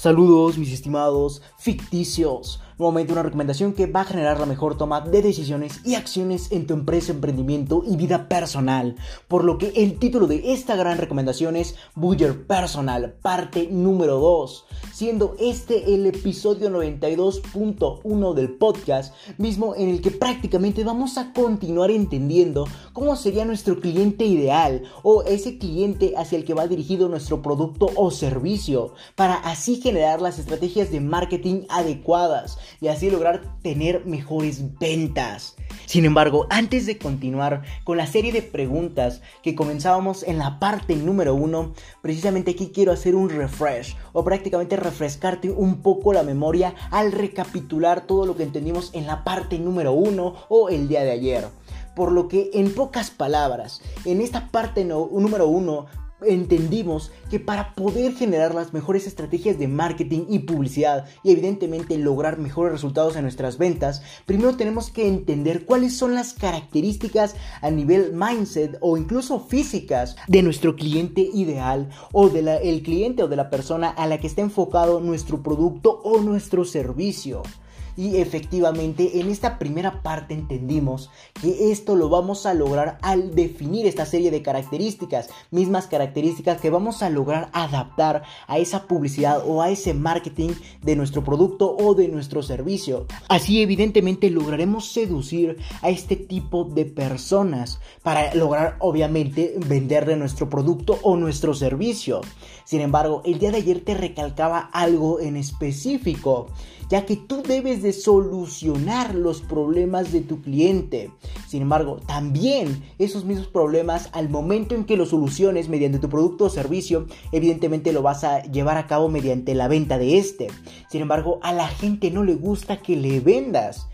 Saludos mis estimados ficticios. Nuevamente una recomendación que va a generar la mejor toma de decisiones y acciones en tu empresa, emprendimiento y vida personal. Por lo que el título de esta gran recomendación es Buyer Personal, parte número 2. Siendo este el episodio 92.1 del podcast, mismo en el que prácticamente vamos a continuar entendiendo cómo sería nuestro cliente ideal o ese cliente hacia el que va dirigido nuestro producto o servicio, para así generar las estrategias de marketing adecuadas y así lograr tener mejores ventas. Sin embargo, antes de continuar con la serie de preguntas que comenzábamos en la parte número uno, precisamente aquí quiero hacer un refresh o prácticamente refrescarte un poco la memoria al recapitular todo lo que entendimos en la parte número uno o el día de ayer. Por lo que en pocas palabras, en esta parte número uno entendimos que para poder generar las mejores estrategias de marketing y publicidad y evidentemente lograr mejores resultados en nuestras ventas, primero tenemos que entender cuáles son las características a nivel mindset o incluso físicas de nuestro cliente ideal o del el cliente o de la persona a la que está enfocado nuestro producto o nuestro servicio. Y efectivamente en esta primera parte entendimos que esto lo vamos a lograr al definir esta serie de características, mismas características que vamos a lograr adaptar a esa publicidad o a ese marketing de nuestro producto o de nuestro servicio. Así evidentemente lograremos seducir a este tipo de personas para lograr obviamente venderle nuestro producto o nuestro servicio. Sin embargo, el día de ayer te recalcaba algo en específico ya que tú debes de solucionar los problemas de tu cliente. Sin embargo, también esos mismos problemas al momento en que los soluciones mediante tu producto o servicio, evidentemente lo vas a llevar a cabo mediante la venta de este. Sin embargo, a la gente no le gusta que le vendas.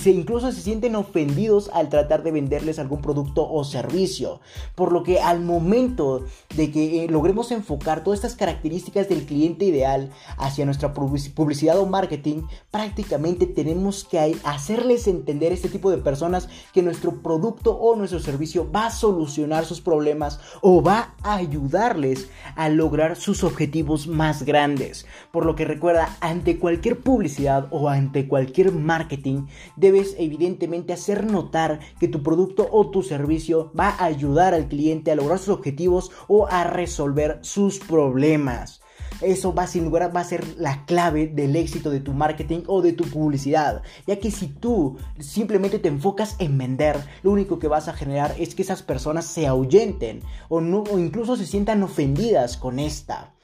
Se, incluso se sienten ofendidos al tratar de venderles algún producto o servicio. Por lo que al momento de que eh, logremos enfocar todas estas características del cliente ideal hacia nuestra publicidad o marketing, prácticamente tenemos que hacerles entender a este tipo de personas que nuestro producto o nuestro servicio va a solucionar sus problemas o va a ayudarles a lograr sus objetivos más grandes. Por lo que recuerda, ante cualquier publicidad o ante cualquier marketing, debes evidentemente hacer notar que tu producto o tu servicio va a ayudar al cliente a lograr sus objetivos o a resolver sus problemas. Eso va sin lugar a ser la clave del éxito de tu marketing o de tu publicidad. Ya que si tú simplemente te enfocas en vender, lo único que vas a generar es que esas personas se ahuyenten o incluso se sientan ofendidas con esta.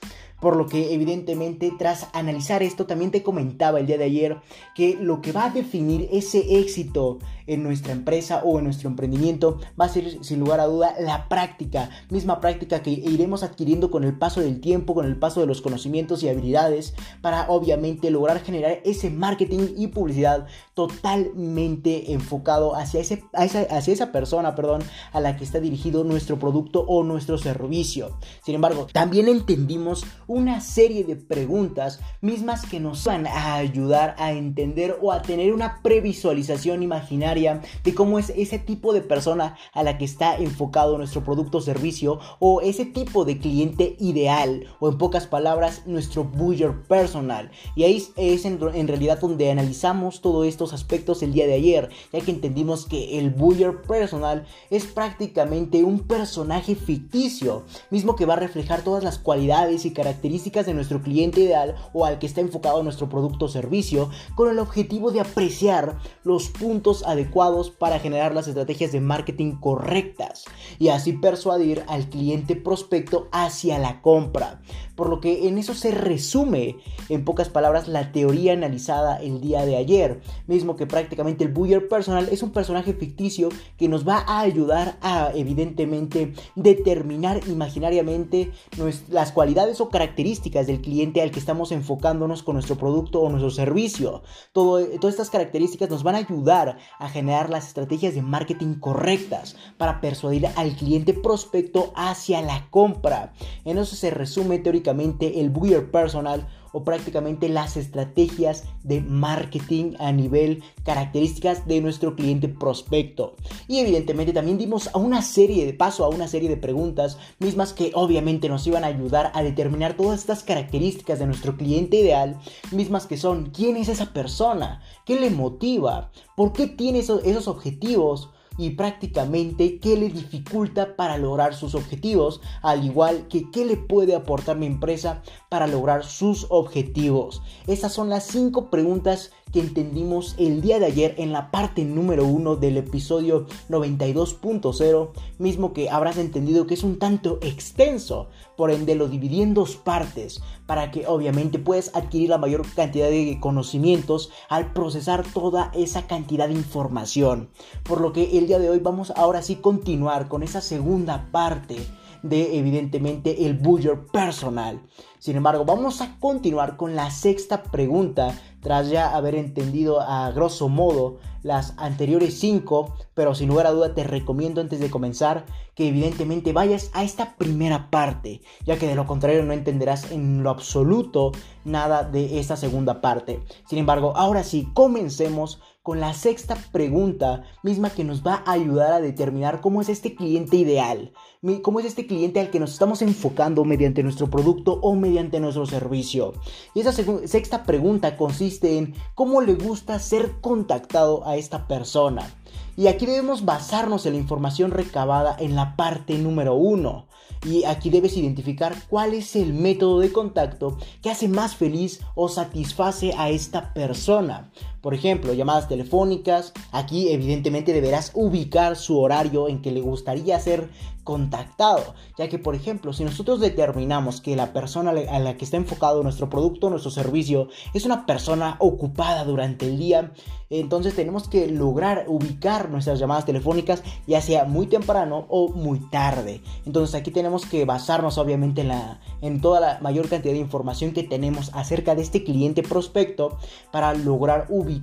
Por lo que evidentemente tras analizar esto también te comentaba el día de ayer que lo que va a definir ese éxito en nuestra empresa o en nuestro emprendimiento va a ser sin lugar a duda la práctica, misma práctica que iremos adquiriendo con el paso del tiempo, con el paso de los conocimientos y habilidades para obviamente lograr generar ese marketing y publicidad totalmente enfocado hacia, ese, hacia esa persona, perdón, a la que está dirigido nuestro producto o nuestro servicio. Sin embargo, también entendimos una serie de preguntas mismas que nos van a ayudar a entender o a tener una previsualización imaginaria de cómo es ese tipo de persona a la que está enfocado nuestro producto o servicio o ese tipo de cliente ideal o en pocas palabras nuestro buyer personal. Y ahí es en, realidad donde analizamos todos estos aspectos el día de ayer, ya que entendimos que el buyer personal es prácticamente un personaje ficticio, mismo que va a reflejar todas las cualidades y características de nuestro cliente ideal o al que está enfocado nuestro producto o servicio, con el objetivo de apreciar los puntos adecuados para generar las estrategias de marketing correctas y así persuadir al cliente prospecto hacia la compra. Por lo que en eso se resume, en pocas palabras, la teoría analizada el día de ayer. Mismo que prácticamente el Buyer Personal es un personaje ficticio que nos va a ayudar a, evidentemente, determinar imaginariamente las cualidades o características del cliente al que estamos enfocándonos con nuestro producto o nuestro servicio. todas estas características nos van a ayudar a generar las estrategias de marketing correctas para persuadir al cliente prospecto hacia la compra. En eso se resume teóricamente el buyer personal o prácticamente las estrategias de marketing a nivel características de nuestro cliente prospecto. Y evidentemente también dimos a una serie de paso a una serie de preguntas mismas que obviamente nos iban a ayudar a determinar todas estas características de nuestro cliente ideal, mismas que son quién es esa persona, qué le motiva, por qué tiene esos, esos objetivos, y prácticamente qué le dificulta para lograr sus objetivos, al igual que qué le puede aportar mi empresa para lograr sus objetivos. Esas son las cinco preguntas que entendimos el día de ayer en la parte número 1 del episodio 92.0, mismo que habrás entendido que es un tanto extenso, por ende lo dividí en dos partes, para que obviamente puedas adquirir la mayor cantidad de conocimientos al procesar toda esa cantidad de información. Por lo que el día de hoy vamos ahora sí continuar con esa segunda parte de evidentemente el bullet personal. Sin embargo, vamos a continuar con la sexta pregunta tras ya haber entendido a grosso modo las anteriores cinco, pero sin lugar a duda te recomiendo antes de comenzar que evidentemente vayas a esta primera parte, ya que de lo contrario no entenderás en lo absoluto nada de esta segunda parte. Sin embargo, ahora sí, comencemos con la sexta pregunta misma que nos va a ayudar a determinar cómo es este cliente ideal, cómo es este cliente al que nos estamos enfocando mediante nuestro producto o mediante nuestro servicio. Y esa sexta pregunta consiste en cómo le gusta ser contactado a esta persona. Y aquí debemos basarnos en la información recabada en la parte número uno. Y aquí debes identificar cuál es el método de contacto que hace más feliz o satisface a esta persona. Por ejemplo, llamadas telefónicas. Aquí evidentemente deberás ubicar su horario en que le gustaría ser contactado. Ya que, por ejemplo, si nosotros determinamos que la persona a la que está enfocado nuestro producto, nuestro servicio, es una persona ocupada durante el día, entonces tenemos que lograr ubicar nuestras llamadas telefónicas ya sea muy temprano o muy tarde. Entonces aquí tenemos que basarnos obviamente en, la, en toda la mayor cantidad de información que tenemos acerca de este cliente prospecto para lograr ubicar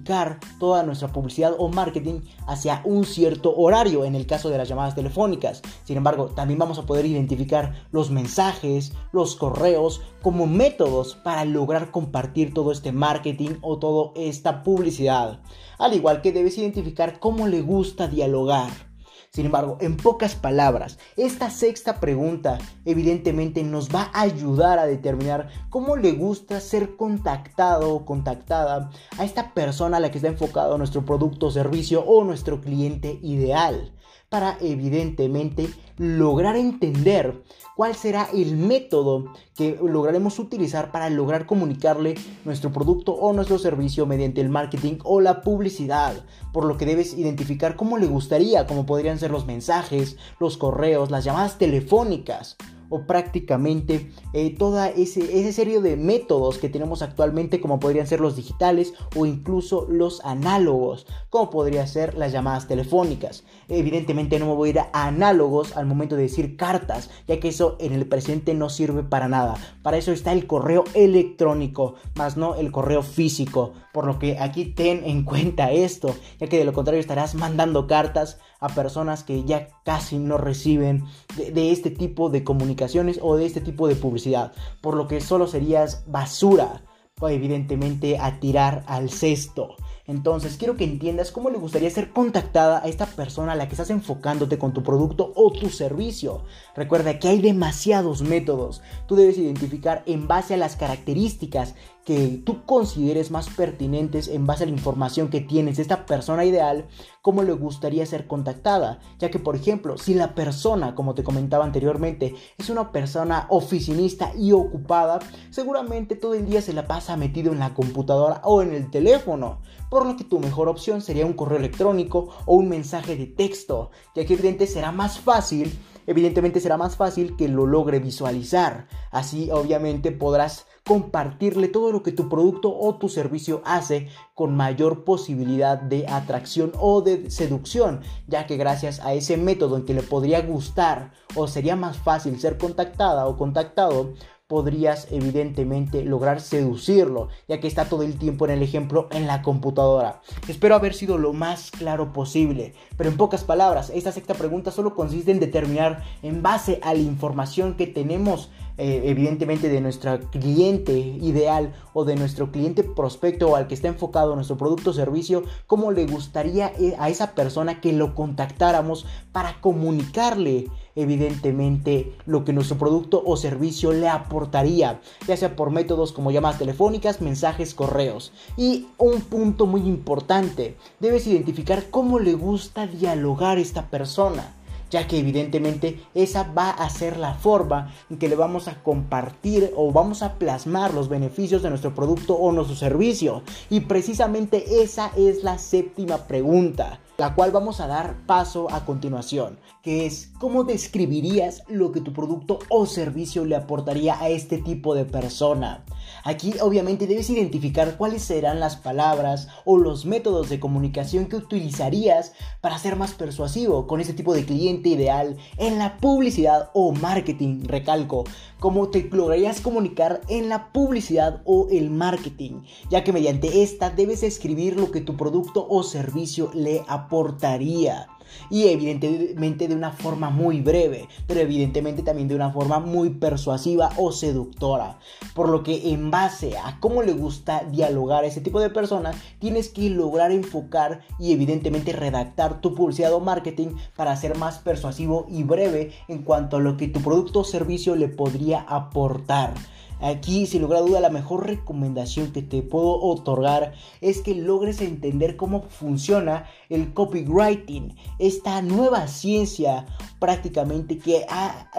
toda nuestra publicidad o marketing hacia un cierto horario en el caso de las llamadas telefónicas. Sin embargo, también vamos a poder identificar los mensajes, los correos como métodos para lograr compartir todo este marketing o toda esta publicidad. Al igual que debes identificar cómo le gusta dialogar sin embargo, en pocas palabras, esta sexta pregunta evidentemente nos va a ayudar a determinar cómo le gusta ser contactado o contactada a esta persona a la que está enfocado nuestro producto servicio o nuestro cliente ideal para evidentemente lograr entender cuál será el método que lograremos utilizar para lograr comunicarle nuestro producto o nuestro servicio mediante el marketing o la publicidad, por lo que debes identificar cómo le gustaría, cómo podrían ser los mensajes, los correos, las llamadas telefónicas o prácticamente eh, toda ese, ese serie de métodos que tenemos actualmente como podrían ser los digitales o incluso los análogos como podría ser las llamadas telefónicas. Evidentemente no me voy a ir a análogos al momento de decir cartas ya que eso en el presente no sirve para nada. Para eso está el correo electrónico más no el correo físico por lo que aquí ten en cuenta esto ya que de lo contrario estarás mandando cartas a personas que ya casi no reciben de, este tipo de comunicaciones o de este tipo de publicidad, por lo que solo serías basura, evidentemente a tirar al cesto. Entonces quiero que entiendas cómo le gustaría ser contactada a esta persona a la que estás enfocándote con tu producto o tu servicio. Recuerda que hay demasiados métodos. Tú debes identificar en base a las características que tú consideres más pertinentes en base a la información que tienes de esta persona ideal, cómo le gustaría ser contactada. Ya que, por ejemplo, si la persona, como te comentaba anteriormente, es una persona oficinista y ocupada, seguramente todo el día se la pasa metido en la computadora o en el teléfono. Por lo que tu mejor opción sería un correo electrónico o un mensaje de texto, ya que evidente será más fácil evidentemente será más fácil que lo logre visualizar. Así obviamente podrás compartirle todo lo que tu producto o tu servicio hace con mayor posibilidad de atracción o de seducción, ya que gracias a ese método en que le podría gustar o sería más fácil ser contactada o contactado, podrías evidentemente lograr seducirlo, ya que está todo el tiempo en el ejemplo en la computadora. Espero haber sido lo más claro posible, pero en pocas palabras, esta sexta pregunta solo consiste en determinar en base a la información que tenemos eh, evidentemente de nuestro cliente ideal o de nuestro cliente prospecto o al que está enfocado nuestro producto o servicio, cómo le gustaría eh, a esa persona que lo contactáramos para comunicarle evidentemente lo que nuestro producto o servicio le aportaría, ya sea por métodos como llamadas telefónicas, mensajes, correos. Y un punto muy importante, debes identificar cómo le gusta dialogar esta persona ya que evidentemente esa va a ser la forma en que le vamos a compartir o vamos a plasmar los beneficios de nuestro producto o nuestro servicio. Y precisamente esa es la séptima pregunta la cual vamos a dar paso a continuación, que es cómo describirías lo que tu producto o servicio le aportaría a este tipo de persona. Aquí obviamente debes identificar cuáles serán las palabras o los métodos de comunicación que utilizarías para ser más persuasivo con este tipo de cliente ideal en la publicidad o marketing, recalco, cómo te lograrías comunicar en la publicidad o el marketing, ya que mediante esta debes escribir lo que tu producto o servicio le aporta aportaría. Y evidentemente de una forma muy breve, pero evidentemente también de una forma muy persuasiva o seductora. Por lo que en base a cómo le gusta dialogar a ese tipo de personas, tienes que lograr enfocar y evidentemente redactar tu publicidad o marketing para ser más persuasivo y breve en cuanto a lo que tu producto o servicio le podría aportar. Aquí, sin lugar a duda, la mejor recomendación que te puedo otorgar es que logres entender cómo funciona el copywriting, esta nueva ciencia prácticamente que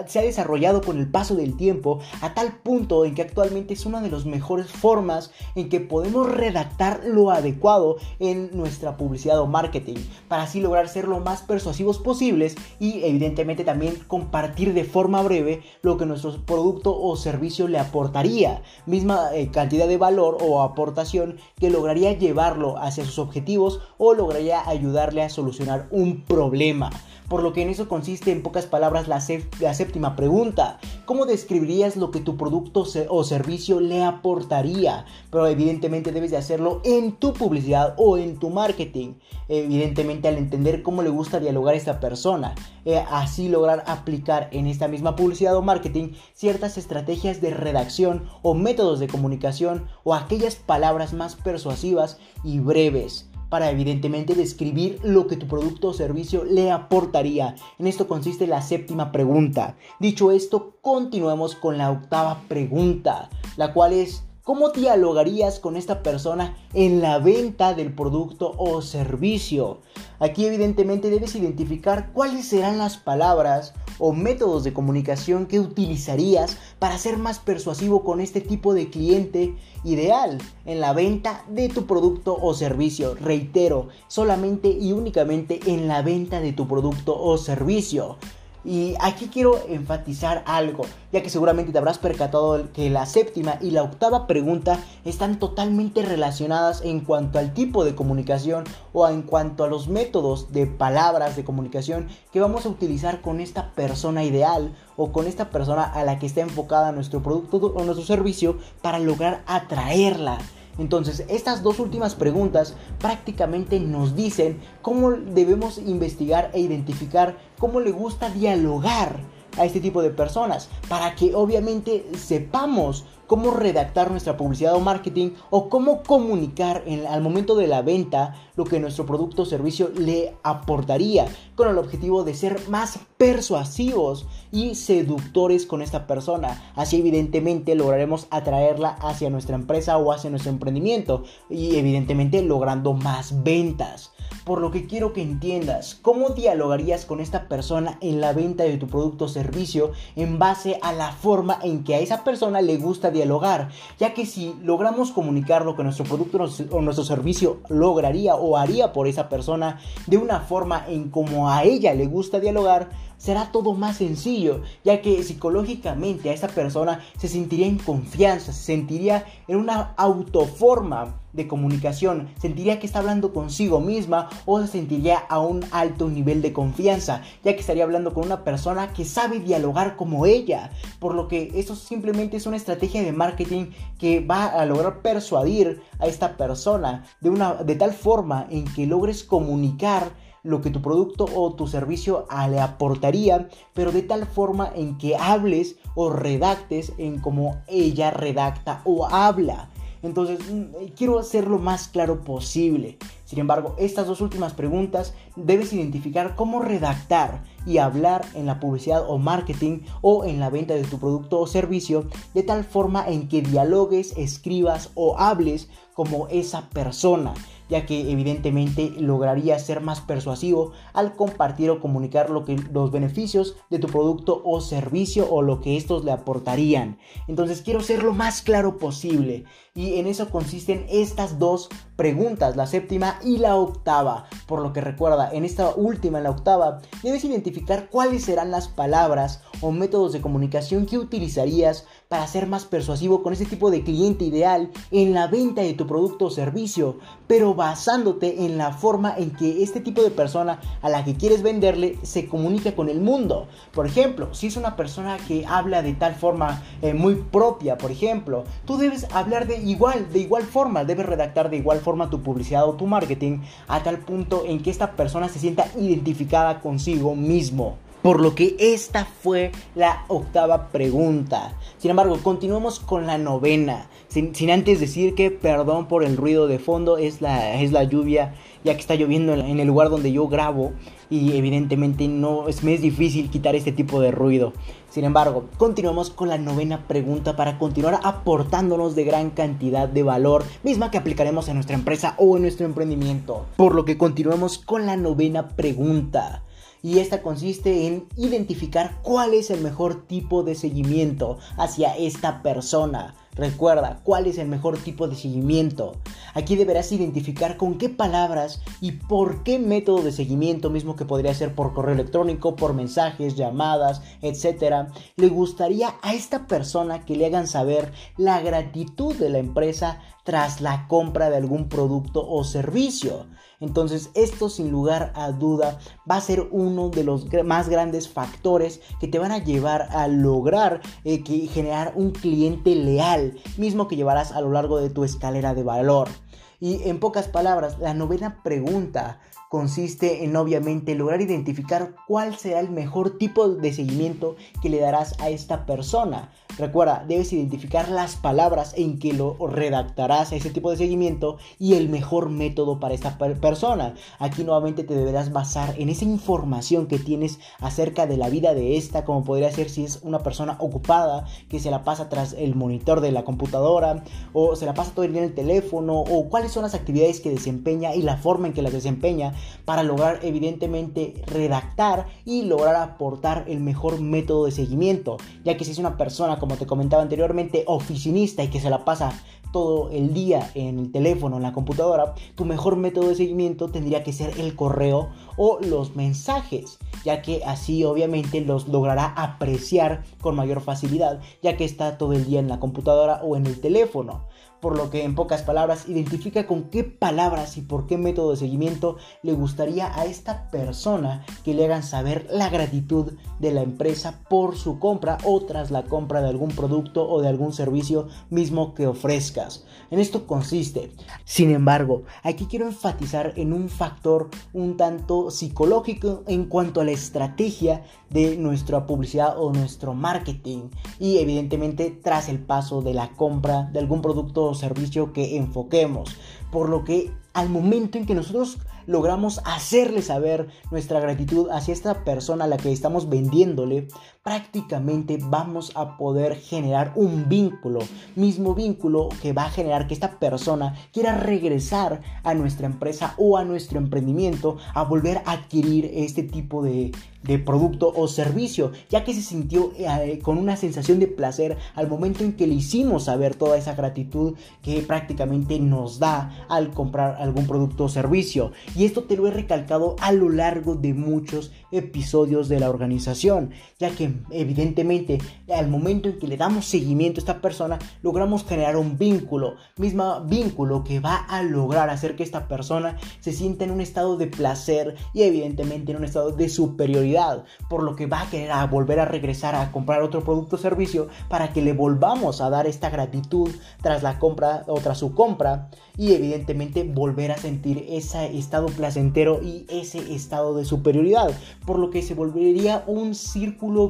se ha desarrollado con el paso del tiempo a tal punto en que actualmente es una de las mejores formas en que podemos redactar lo adecuado en nuestra publicidad o marketing para así lograr ser lo más persuasivos posibles y evidentemente también compartir de forma breve lo que nuestro producto o servicio le aporta misma eh, cantidad de valor o aportación que lograría llevarlo hacia sus objetivos o lograría ayudarle a solucionar un problema. Por lo que en eso consiste en pocas palabras la, séptima pregunta. ¿Cómo describirías lo que tu producto o servicio le aportaría? Pero evidentemente debes de hacerlo en tu publicidad o en tu marketing. Evidentemente al entender cómo le gusta dialogar a esta persona. Eh, así lograr aplicar en esta misma publicidad o marketing ciertas estrategias de redacción o métodos de comunicación o aquellas palabras más persuasivas y breves para evidentemente describir lo que tu producto o servicio le aportaría. En esto consiste la séptima pregunta. Dicho esto, continuemos con la octava pregunta, la cual es ¿Cómo dialogarías con esta persona en la venta del producto o servicio? Aquí evidentemente debes identificar cuáles serán las palabras o métodos de comunicación que utilizarías para ser más persuasivo con este tipo de cliente ideal en la venta de tu producto o servicio. Reitero, solamente y únicamente en la venta de tu producto o servicio. Y aquí quiero enfatizar algo, ya que seguramente te habrás percatado que la séptima y la octava pregunta están totalmente relacionadas en cuanto al tipo de comunicación o en cuanto a los métodos de palabras de comunicación que vamos a utilizar con esta persona ideal o con esta persona a la que está enfocada nuestro producto o nuestro servicio para lograr atraerla. Entonces, estas dos últimas preguntas prácticamente nos dicen cómo debemos investigar e identificar cómo le gusta dialogar a este tipo de personas para que obviamente sepamos cómo redactar nuestra publicidad o marketing o cómo comunicar en, al momento de la venta lo que nuestro producto o servicio le aportaría con el objetivo de ser más persuasivos y seductores con esta persona. Así evidentemente lograremos atraerla hacia nuestra empresa o hacia nuestro emprendimiento y evidentemente logrando más ventas por lo que quiero que entiendas cómo dialogarías con esta persona en la venta de tu producto o servicio en base a la forma en que a esa persona le gusta dialogar, ya que si logramos comunicar lo que nuestro producto o nuestro servicio lograría o haría por esa persona de una forma en como a ella le gusta dialogar, será todo más sencillo, ya que psicológicamente a esa persona se sentiría en confianza, se sentiría en una autoforma de comunicación, sentiría que está hablando consigo misma o se sentiría a un alto nivel de confianza, ya que estaría hablando con una persona que sabe dialogar como ella, por lo que eso simplemente es una estrategia de marketing que va a lograr persuadir a esta persona de una de tal forma en que logres comunicar lo que tu producto o tu servicio le aportaría, pero de tal forma en que hables o redactes en como ella redacta o habla. Entonces, mm, quiero hacer lo más claro posible. Sin embargo, estas dos últimas preguntas debes identificar cómo redactar y hablar en la publicidad o marketing o en la venta de tu producto o servicio de tal forma en que dialogues, escribas o hables como esa persona ya que evidentemente lograría ser más persuasivo al compartir o comunicar lo que, los beneficios de tu producto o servicio o lo que estos le aportarían. Entonces quiero ser lo más claro posible y en eso consisten estas dos preguntas, la séptima y la octava. Por lo que recuerda, en esta última, en la octava, debes identificar cuáles serán las palabras o métodos de comunicación que utilizarías para ser más persuasivo con ese tipo de cliente ideal en la venta de tu producto o servicio, pero basándote en la forma en que este tipo de persona a la que quieres venderle se comunica con el mundo. Por ejemplo, si es una persona que habla de tal forma eh, muy propia, por ejemplo, tú debes hablar de igual, de igual forma, debes redactar de igual forma tu publicidad o tu marketing a tal punto en que esta persona se sienta identificada consigo mismo. Por lo que esta fue la octava pregunta. Sin embargo, continuamos con la novena. Sin, antes decir que, perdón por el ruido de fondo, es la, es la lluvia, ya que está lloviendo en el lugar donde yo grabo. Y evidentemente no es, me es difícil quitar este tipo de ruido. Sin embargo, continuamos con la novena pregunta para continuar aportándonos de gran cantidad de valor, misma que aplicaremos en nuestra empresa o en nuestro emprendimiento. Por lo que continuamos con la novena pregunta y esta consiste en identificar cuál es el mejor tipo de seguimiento hacia esta persona. Recuerda cuál es el mejor tipo de seguimiento. Aquí deberás identificar con qué palabras y por qué método de seguimiento, mismo que podría ser por correo electrónico, por mensajes, llamadas, etc., le gustaría a esta persona que le hagan saber la gratitud de la empresa tras la compra de algún producto o servicio. Entonces esto sin lugar a duda va a ser uno de los más grandes factores que te van a llevar a lograr eh, generar un cliente leal, mismo que llevarás a lo largo de tu escalera de valor. Y en pocas palabras, la novena pregunta consiste en obviamente lograr identificar cuál será el mejor tipo de seguimiento que le darás a esta persona. Recuerda, debes identificar las palabras en que lo redactarás a ese tipo de seguimiento y el mejor método para esta persona. Aquí nuevamente te deberás basar en esa información que tienes acerca de la vida de esta, como podría ser si es una persona ocupada que se la pasa tras el monitor de la computadora o se la pasa todo el día en el teléfono o cuáles son las actividades que desempeña y la forma en que las desempeña para lograr evidentemente redactar y lograr aportar el mejor método de seguimiento, ya que si es una persona como te comentaba anteriormente, oficinista y que se la pasa todo el día en el teléfono, en la computadora, tu mejor método de seguimiento tendría que ser el correo o los mensajes, ya que así obviamente los logrará apreciar con mayor facilidad, ya que está todo el día en la computadora o en el teléfono por lo que en pocas palabras identifica con qué palabras y por qué método de seguimiento le gustaría a esta persona que le hagan saber la gratitud de la empresa por su compra o tras la compra de algún producto o de algún servicio mismo que ofrezcas. En esto consiste. Sin embargo, aquí quiero enfatizar en un factor un tanto psicológico en cuanto a la estrategia de nuestra publicidad o nuestro marketing y evidentemente tras el paso de la compra de algún producto servicio que enfoquemos. Por lo que al momento en que nosotros logramos hacerle saber nuestra gratitud hacia esta persona a la que estamos vendiéndole, prácticamente vamos a poder generar un vínculo, mismo vínculo que va a generar que esta persona quiera regresar a nuestra empresa o a nuestro emprendimiento a volver a adquirir este tipo de, producto o servicio, ya que se sintió eh, con una sensación de placer al momento en que le hicimos saber toda esa gratitud que prácticamente nos da al comprar algún producto o servicio. Y esto te lo he recalcado a lo largo de muchos episodios de la organización, ya que evidentemente al momento en que le damos seguimiento a esta persona, logramos generar un vínculo, mismo vínculo que va a lograr hacer que esta persona se sienta en un estado de placer y evidentemente en un estado de superioridad por lo que va a querer volver a regresar a comprar otro producto o servicio para que le volvamos a dar esta gratitud tras la compra o tras su compra y evidentemente volver a sentir ese estado placentero y ese estado de superioridad, por lo que se volvería un círculo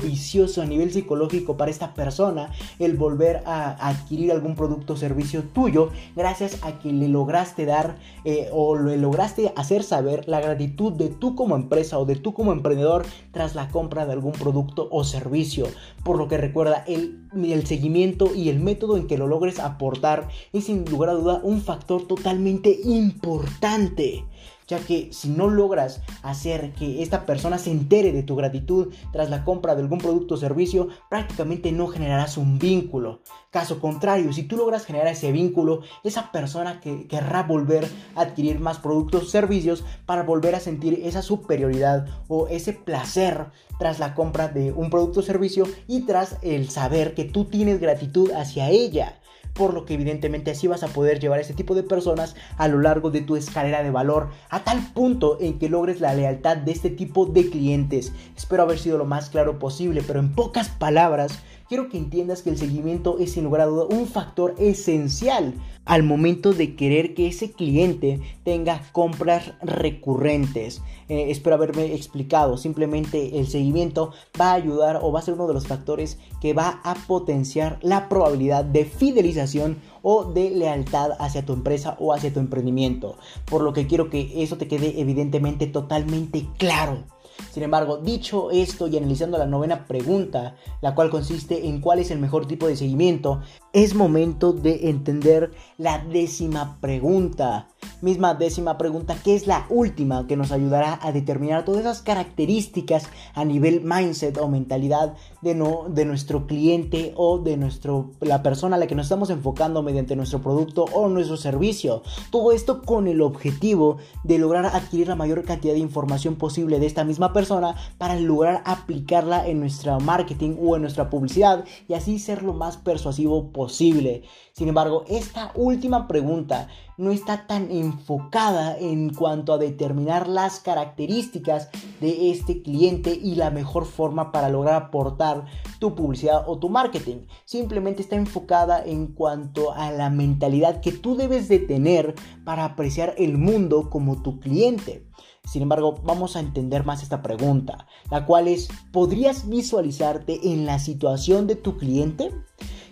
a nivel psicológico para esta persona el volver a adquirir algún producto o servicio tuyo gracias a que le lograste dar eh, o le lograste hacer saber la gratitud de tú como empresa o de tú como emprendedor tras la compra de algún producto o servicio, por lo que recuerda el, el seguimiento y el método en que lo logres aportar es sin lugar a duda un factor totalmente importante ya que si no logras hacer que esta persona se entere de tu gratitud tras la compra de algún producto o servicio, prácticamente no generarás un vínculo. Caso contrario, si tú logras generar ese vínculo, esa persona que querrá volver a adquirir más productos o servicios para volver a sentir esa superioridad o ese placer tras la compra de un producto o servicio y tras el saber que tú tienes gratitud hacia ella por lo que evidentemente así vas a poder llevar a ese tipo de personas a lo largo de tu escalera de valor, a tal punto en que logres la lealtad de este tipo de clientes. Espero haber sido lo más claro posible, pero en pocas palabras, quiero que entiendas que el seguimiento es sin lugar a duda un factor esencial al momento de querer que ese cliente tenga compras recurrentes. Eh, espero haberme explicado, simplemente el seguimiento va a ayudar o va a ser uno de los factores que va a potenciar la probabilidad de fidelización o de lealtad hacia tu empresa o hacia tu emprendimiento. Por lo que quiero que eso te quede evidentemente totalmente claro. Sin embargo, dicho esto y analizando la novena pregunta, la cual consiste en cuál es el mejor tipo de seguimiento, es momento de entender la décima pregunta. Misma décima pregunta que es la última que nos ayudará a determinar todas esas características a nivel mindset o mentalidad de, no, de nuestro cliente o de nuestro, la persona a la que nos estamos enfocando mediante nuestro producto o nuestro servicio. Todo esto con el objetivo de lograr adquirir la mayor cantidad de información posible de esta misma persona para lograr aplicarla en nuestro marketing o en nuestra publicidad y así ser lo más persuasivo posible. Sin embargo, esta última pregunta no está tan enfocada en cuanto a determinar las características de este cliente y la mejor forma para lograr aportar tu publicidad o tu marketing. Simplemente está enfocada en cuanto a la mentalidad que tú debes de tener para apreciar el mundo como tu cliente. Sin embargo, vamos a entender más esta pregunta, la cual es, ¿podrías visualizarte en la situación de tu cliente?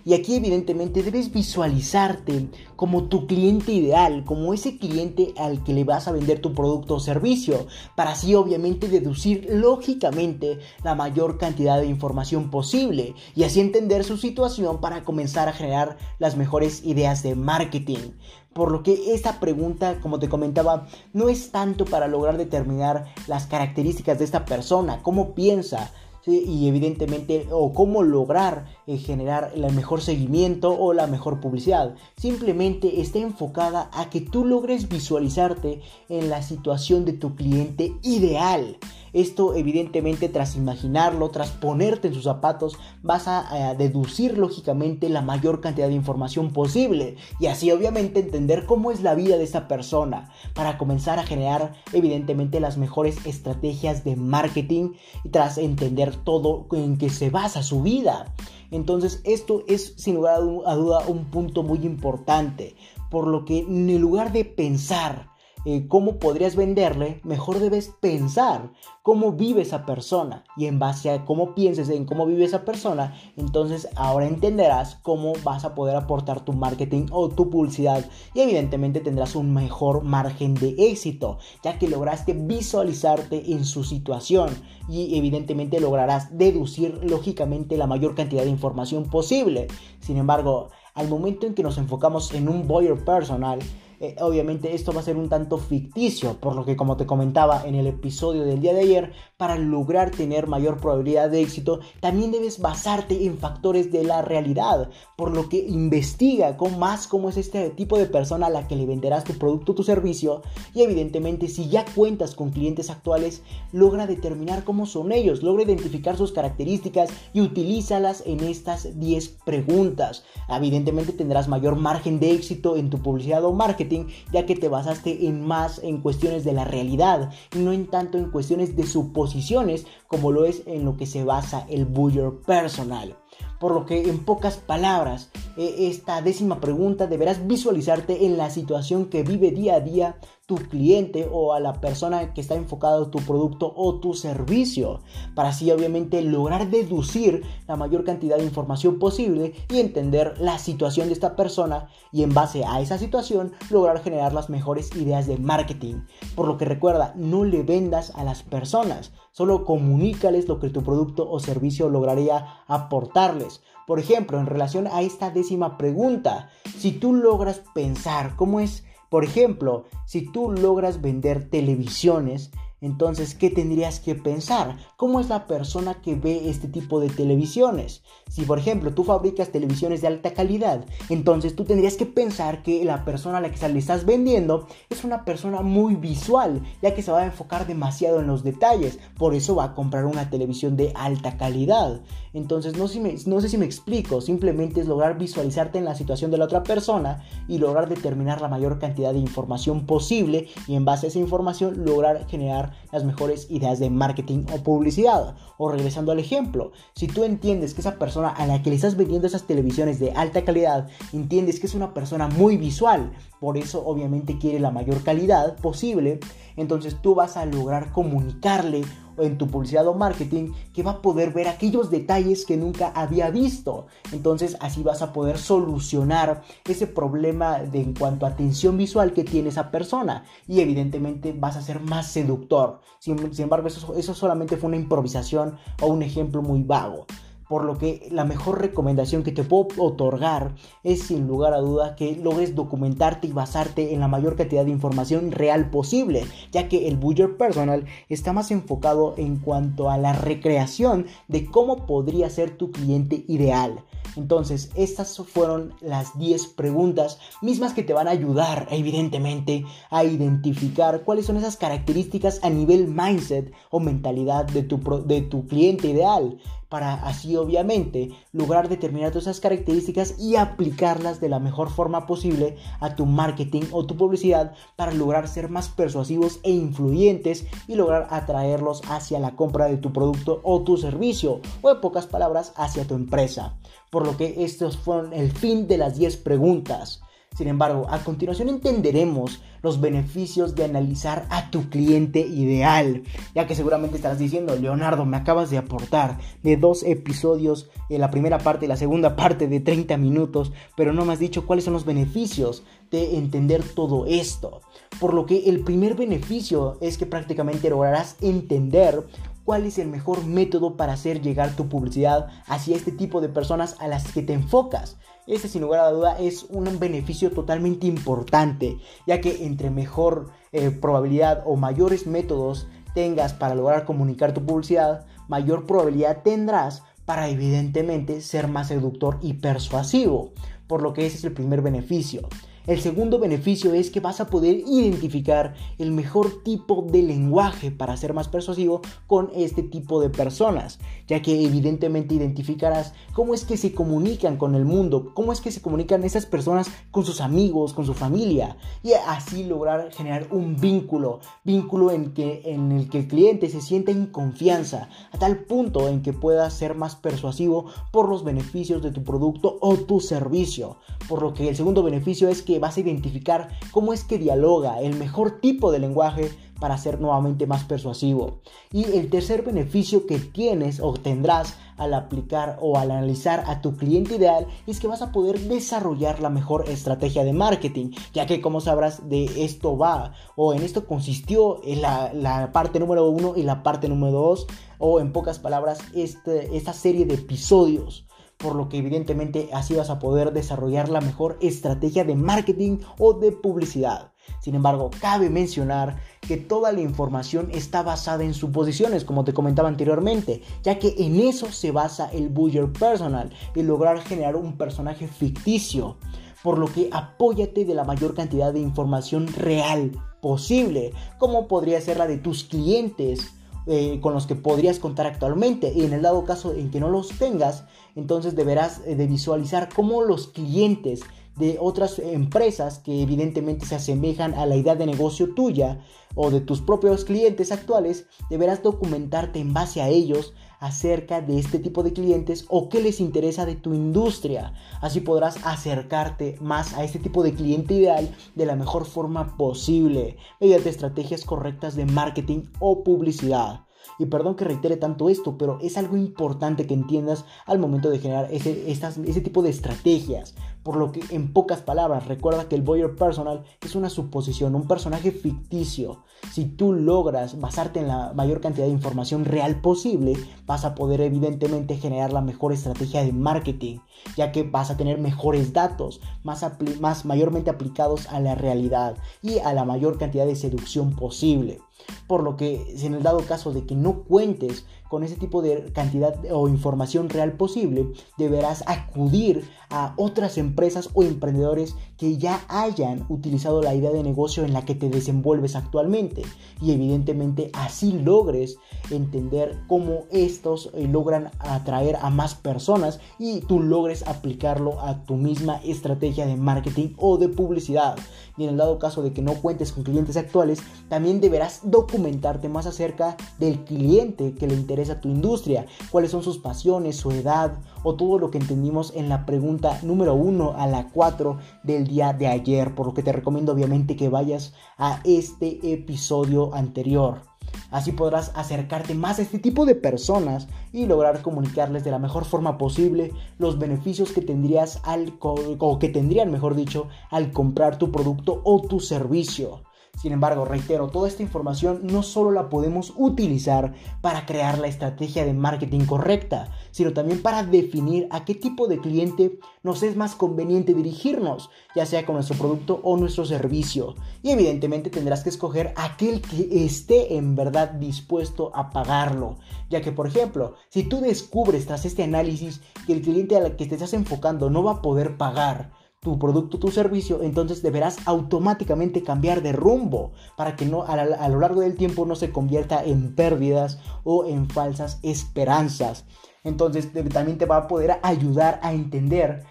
Y aquí evidentemente debes visualizarte como tu cliente ideal, como ese cliente al que le vas a vender tu producto o servicio, para así obviamente deducir lógicamente la mayor cantidad de información posible y así entender su situación para comenzar a generar las mejores ideas de marketing. Por lo que esta pregunta, como te comentaba, no es tanto para lograr determinar las características de esta persona, cómo piensa, y evidentemente o cómo lograr eh, generar el mejor seguimiento o la mejor publicidad. Simplemente está enfocada a que tú logres visualizarte en la situación de tu cliente ideal. Esto evidentemente tras imaginarlo, tras ponerte en sus zapatos, vas a, deducir lógicamente la mayor cantidad de información posible y así obviamente entender cómo es la vida de esta persona para comenzar a generar evidentemente las mejores estrategias de marketing y tras entender todo en que se basa su vida. Entonces esto es sin lugar a duda un punto muy importante, por lo que en lugar de pensar eh, cómo podrías venderle, mejor debes pensar cómo vive esa persona. Y en base a cómo pienses en cómo vive esa persona, entonces ahora entenderás cómo vas a poder aportar tu marketing o tu publicidad. Y evidentemente tendrás un mejor margen de éxito, ya que lograste visualizarte en su situación. Y evidentemente lograrás deducir lógicamente la mayor cantidad de información posible. Sin embargo, al momento en que nos enfocamos en un buyer personal, eh, obviamente esto va a ser un tanto ficticio, por lo que como te comentaba en el episodio del día de ayer, para lograr tener mayor probabilidad de éxito, también debes basarte en factores de la realidad, por lo que investiga con más cómo es este tipo de persona a la que le venderás tu producto o tu servicio y evidentemente si ya cuentas con clientes actuales, logra determinar cómo son ellos, logra identificar sus características y utilízalas en estas 10 preguntas. Evidentemente tendrás mayor margen de éxito en tu publicidad o marketing ya que te basaste en más en cuestiones de la realidad no en tanto en cuestiones de suposiciones como lo es en lo que se basa el buyer personal. Por lo que en pocas palabras, e, esta décima pregunta deberás visualizarte en la situación que vive día a día tu cliente o a la persona que está enfocado tu producto o tu servicio para así obviamente lograr deducir la mayor cantidad de información posible y entender la situación de esta persona y en base a esa situación lograr generar las mejores ideas de marketing. Por lo que recuerda, no le vendas a las personas, solo comunícales lo que tu producto o servicio lograría aportarles. Por ejemplo, en relación a esta décima pregunta, si tú logras pensar cómo es por ejemplo, si tú logras vender televisiones, entonces, ¿qué tendrías que pensar? ¿Cómo es la persona que ve este tipo de televisiones? Si, por ejemplo, tú fabricas televisiones de alta calidad, entonces tú tendrías que pensar que la persona a la que le estás vendiendo es una persona muy visual, ya que se va a enfocar demasiado en los detalles. Por eso va a comprar una televisión de alta calidad. Entonces, no, no sé si me explico, simplemente es lograr visualizarte en la situación de la otra persona y lograr determinar la mayor cantidad de información posible y en base a esa información lograr generar las mejores ideas de marketing o publicidad. O regresando al ejemplo, si tú entiendes que esa persona a la que le estás vendiendo esas televisiones de alta calidad, entiendes que es una persona muy visual, por eso obviamente quiere la mayor calidad posible, entonces tú vas a lograr comunicarle en tu publicidad o marketing que va a poder ver aquellos detalles que nunca había visto. Entonces así vas a poder solucionar ese problema de en cuanto a atención visual que tiene esa persona y evidentemente vas a ser más seductor. Sin, embargo, eso, eso solamente fue una improvisación o un ejemplo muy vago por lo que la mejor recomendación que te puedo otorgar es sin lugar a duda que logres documentarte y basarte en la mayor cantidad de información real posible, ya que el Buyer Personal está más enfocado en cuanto a la recreación de cómo podría ser tu cliente ideal. Entonces, estas fueron las 10 preguntas mismas que te van a ayudar, evidentemente, a identificar cuáles son esas características a nivel mindset o mentalidad de tu, de tu cliente ideal para así obviamente lograr determinar todas esas características y aplicarlas de la mejor forma posible a tu marketing o tu publicidad para lograr ser más persuasivos e influyentes y lograr atraerlos hacia la compra de tu producto o tu servicio o en pocas palabras hacia tu empresa. Por lo que estos fueron el fin de las 10 preguntas. Sin embargo, a continuación entenderemos los beneficios de analizar a tu cliente ideal, ya que seguramente estarás diciendo, Leonardo, me acabas de aportar de dos episodios, en la primera parte y la segunda parte de 30 minutos, pero no me has dicho cuáles son los beneficios de entender todo esto. Por lo que el primer beneficio es que prácticamente lograrás entender cuál es el mejor método para hacer llegar tu publicidad hacia este tipo de personas a las que te enfocas. Este sin lugar a duda es un beneficio totalmente importante, ya que entre mejor eh, probabilidad o mayores métodos tengas para lograr comunicar tu publicidad, mayor probabilidad tendrás para evidentemente ser más seductor y persuasivo, por lo que ese es el primer beneficio. El segundo beneficio es que vas a poder identificar el mejor tipo de lenguaje para ser más persuasivo con este tipo de personas, ya que evidentemente identificarás cómo es que se comunican con el mundo, cómo es que se comunican esas personas con sus amigos, con su familia, y así lograr generar un vínculo, vínculo en, que, en el que el cliente se sienta en confianza, a tal punto en que pueda ser más persuasivo por los beneficios de tu producto o tu servicio. Por lo que el segundo beneficio es que vas a identificar cómo es que dialoga el mejor tipo de lenguaje para ser nuevamente más persuasivo. Y el tercer beneficio que tienes o tendrás al aplicar o al analizar a tu cliente ideal es que vas a poder desarrollar la mejor estrategia de marketing, ya que como sabrás de esto va o en esto consistió en la, parte número uno y la parte número dos o en pocas palabras este, esta serie de episodios por lo que evidentemente así vas a poder desarrollar la mejor estrategia de marketing o de publicidad. Sin embargo, cabe mencionar que toda la información está basada en suposiciones, como te comentaba anteriormente, ya que en eso se basa el Buyer Personal, y lograr generar un personaje ficticio. Por lo que apóyate de la mayor cantidad de información real posible, como podría ser la de tus clientes, eh, con los que podrías contar actualmente y en el dado caso en que no los tengas, entonces deberás eh, de visualizar cómo los clientes de otras empresas que evidentemente se asemejan a la idea de negocio tuya o de tus propios clientes actuales, deberás documentarte en base a ellos acerca de este tipo de clientes o qué les interesa de tu industria. Así podrás acercarte más a este tipo de cliente ideal de la mejor forma posible mediante estrategias correctas de marketing o publicidad. Y perdón que reitere tanto esto, pero es algo importante que entiendas al momento de generar ese, ese tipo de estrategias. Por lo que, en pocas palabras, recuerda que el Boyer Personal es una suposición, un personaje ficticio. Si tú logras basarte en la mayor cantidad de información real posible, vas a poder evidentemente generar la mejor estrategia de marketing, ya que vas a tener mejores datos, más, más mayormente aplicados a la realidad y a la mayor cantidad de seducción posible. Por lo que, en el dado caso de que no cuentes con ese tipo de cantidad o información real posible, deberás acudir a otras empresas o emprendedores que ya hayan utilizado la idea de negocio en la que te desenvuelves actualmente y evidentemente así logres entender cómo estos eh, logran atraer a más personas y tú logres aplicarlo a tu misma estrategia de marketing o de publicidad. Y en el dado caso de que no cuentes con clientes actuales, también deberás documentarte más acerca del cliente que le interesa a tu industria, cuáles son sus pasiones, su edad o todo lo que entendimos en la pregunta número 1 a la 4 del día de ayer, por lo que te recomiendo obviamente que vayas a este episodio anterior. Así podrás acercarte más a este tipo de personas y lograr comunicarles de la mejor forma posible los beneficios que tendrías al o que tendrían, mejor dicho, al comprar tu producto o tu servicio. Sin embargo, reitero, toda esta información no solo la podemos utilizar para crear la estrategia de marketing correcta, sino también para definir a qué tipo de cliente nos es más conveniente dirigirnos, ya sea con nuestro producto o nuestro servicio. Y evidentemente tendrás que escoger aquel que esté en verdad dispuesto a pagarlo, ya que por ejemplo, si tú descubres tras este análisis que el cliente al que te estás enfocando no va a poder pagar, tu producto, tu servicio, entonces deberás automáticamente cambiar de rumbo para que no a, a, lo largo del tiempo no se convierta en pérdidas o en falsas esperanzas. Entonces también te va a poder ayudar a entender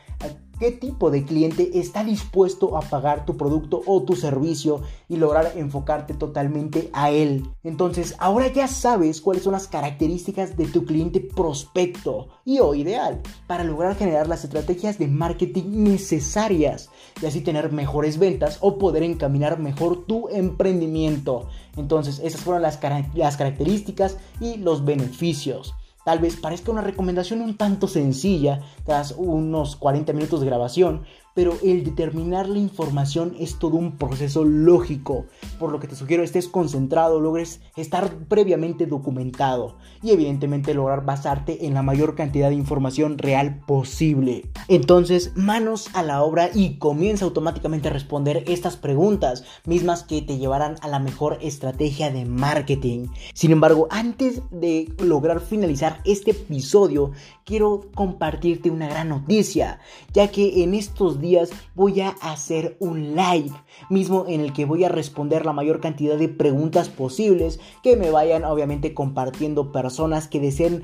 qué tipo de cliente está dispuesto a pagar tu producto o tu servicio y lograr enfocarte totalmente a él. Entonces, ahora ya sabes cuáles son las características de tu cliente prospecto y o ideal para lograr generar las estrategias de marketing necesarias y así tener mejores ventas o poder encaminar mejor tu emprendimiento. Entonces, esas fueron las, las características y los beneficios. Tal vez parezca una recomendación un tanto sencilla tras unos 40 minutos de grabación, pero el determinar la información es todo un proceso lógico, por lo que te sugiero estés concentrado, logres estar previamente documentado y evidentemente lograr basarte en la mayor cantidad de información real posible. Entonces, manos a la obra y comienza automáticamente a responder estas preguntas, mismas que te llevarán a la mejor estrategia de marketing. Sin embargo, antes de lograr finalizar este episodio, quiero compartirte una gran noticia, ya que en estos días voy a hacer un live mismo en el que voy a responder la mayor cantidad de preguntas posibles que me vayan obviamente compartiendo personas que deseen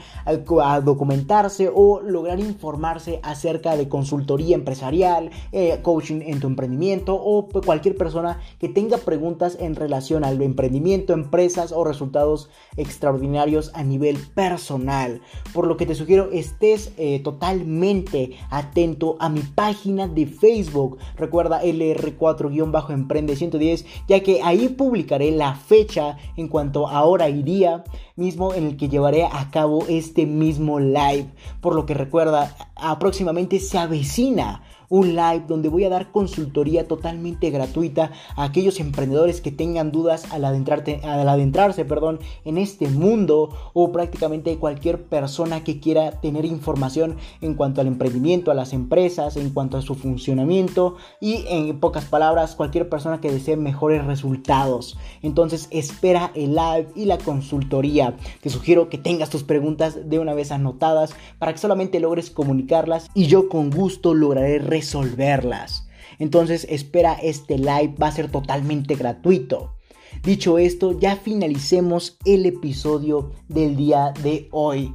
documentarse o lograr informarse acerca de consultoría empresarial, eh, coaching en tu emprendimiento o cualquier persona que tenga preguntas en relación al emprendimiento, empresas o resultados extraordinarios a nivel personal. Por lo que te sugiero estés eh, totalmente atento a mi página de Facebook. Recuerda LR4-Emprende 110, ya que ahí publicaré la fecha en cuanto a hora y día mismo en el que llevaré a cabo este mismo live. Por lo que recuerda, aproximadamente se avecina un live donde voy a dar consultoría totalmente gratuita a aquellos emprendedores que tengan dudas al, adentrarte, al adentrarse perdón, en este mundo o prácticamente cualquier persona que quiera tener información en cuanto al emprendimiento, a las empresas, en cuanto a su funcionamiento y en pocas palabras cualquier persona que desee mejores resultados. Entonces espera el live y la consultoría. Te sugiero que tengas tus preguntas de una vez anotadas para que solamente logres comunicarlas y yo con gusto lograré resolverlas. Entonces espera este live, va a ser totalmente gratuito. Dicho esto, ya finalicemos el episodio del día de hoy.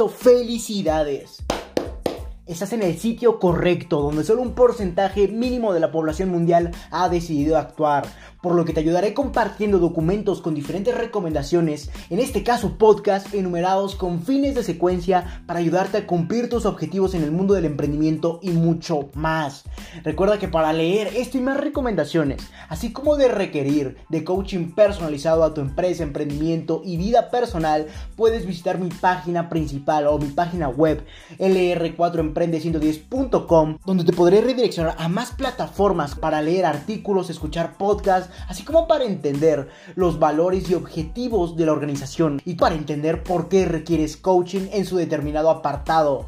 felicidades. Estás en el sitio correcto, donde solo un porcentaje mínimo de la población mundial ha decidido actuar, por lo que te ayudaré compartiendo documentos con diferentes recomendaciones, en este caso podcast enumerados con fines de secuencia para ayudarte a cumplir tus objetivos en el mundo del emprendimiento y mucho más. Recuerda que para leer esto y más recomendaciones, así como de requerir de coaching personalizado a tu empresa, emprendimiento y vida personal, puedes visitar mi página principal o mi página web lr4emprendimiento emprende110.com, donde te podré redireccionar a más plataformas para leer artículos, escuchar podcasts, así como para entender los valores y objetivos de la organización y para entender por qué requieres coaching en su determinado apartado